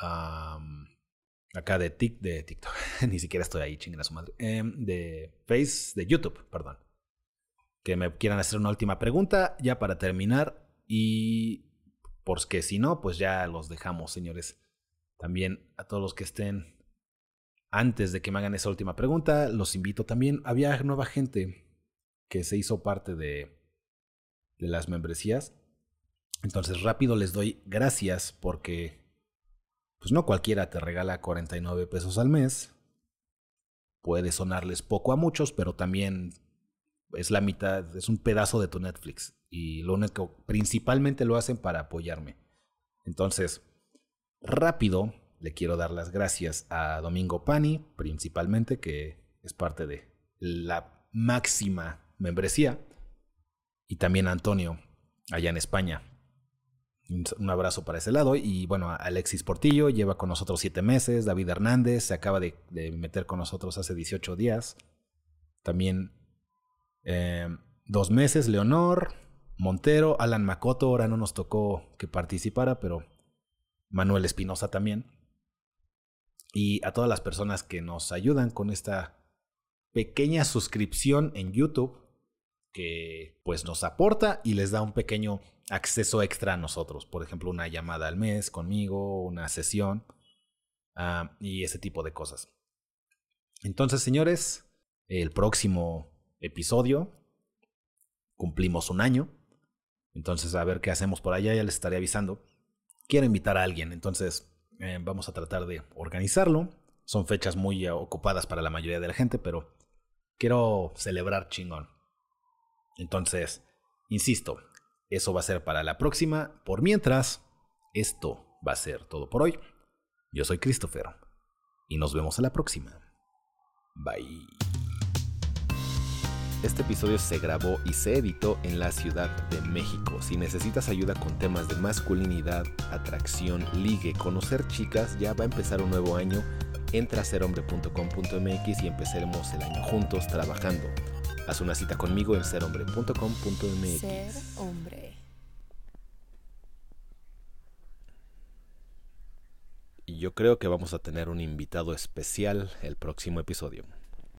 acá de, tic, de TikTok, ni siquiera estoy ahí, chinguen a su madre. Em, de Face, de YouTube, perdón. Que me quieran hacer una última pregunta, ya para terminar. Y porque si no, pues ya los dejamos, señores. También a todos los que estén antes de que me hagan esa última pregunta, los invito también. Había nueva gente que se hizo parte de, de las membresías. Entonces rápido les doy gracias porque pues no cualquiera te regala 49 pesos al mes. Puede sonarles poco a muchos, pero también es la mitad, es un pedazo de tu Netflix. Y lo único, principalmente lo hacen para apoyarme. Entonces, rápido, le quiero dar las gracias a Domingo Pani, principalmente, que es parte de la máxima membresía, y también a Antonio, allá en España. Un abrazo para ese lado. Y bueno, Alexis Portillo lleva con nosotros siete meses. David Hernández se acaba de, meter con nosotros hace 18 días. También eh, dos meses. Leonor, Montero, Alan Macoto. Ahora no nos tocó que participara, pero Manuel Espinosa también y a todas las personas que nos ayudan con esta pequeña suscripción en YouTube que pues nos aporta y les da un pequeño acceso extra a nosotros. Por ejemplo, una llamada al mes conmigo, una sesión ah, y ese tipo de cosas. Entonces, señores, el próximo episodio cumplimos un año. Entonces, a ver qué hacemos por allá, ya les estaré avisando. Quiero invitar a alguien, entonces eh, vamos a tratar de organizarlo. Son fechas muy ocupadas para la mayoría de la gente, pero quiero celebrar chingón. Entonces, insisto, eso va a ser para la próxima. Por mientras, esto va a ser todo por hoy. Yo soy Christopher y nos vemos a la próxima. Bye. Este episodio se grabó y se editó en la Ciudad de México. Si necesitas ayuda con temas de masculinidad, atracción, ligue, conocer chicas, ya va a empezar un nuevo año. Entra a serhombre.com.mx y empezaremos el año juntos trabajando. Haz una cita conmigo en serhombre.com.mx. Ser hombre. Y yo creo que vamos a tener un invitado especial el próximo episodio.